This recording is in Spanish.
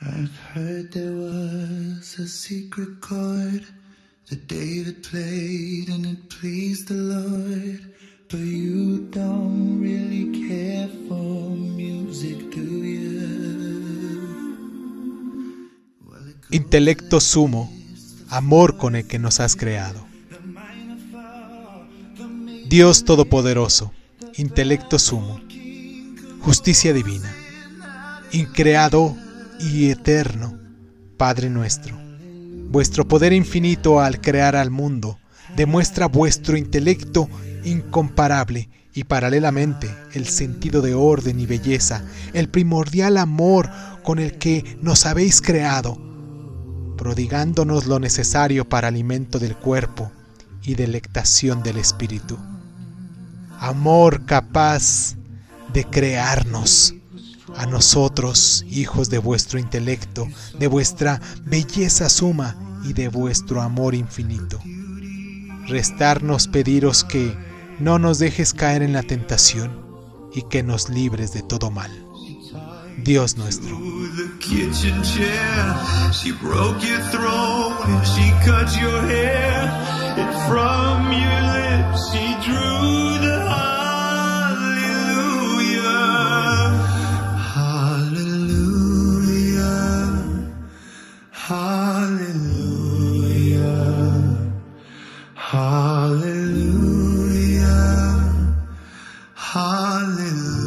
I've heard there was a secret chord that David played and it pleased the Lord. For music? Intelecto sumo, amor con el que nos has creado. Dios Todopoderoso, intelecto sumo, justicia divina, increado y eterno, Padre nuestro. Vuestro poder infinito al crear al mundo demuestra vuestro intelecto incomparable y paralelamente el sentido de orden y belleza, el primordial amor con el que nos habéis creado, prodigándonos lo necesario para alimento del cuerpo y delectación del espíritu. Amor capaz de crearnos a nosotros, hijos de vuestro intelecto, de vuestra belleza suma y de vuestro amor infinito. Restarnos pediros que no nos dejes caer en la tentación y que nos libres de todo mal. Dios nuestro. Hallelujah.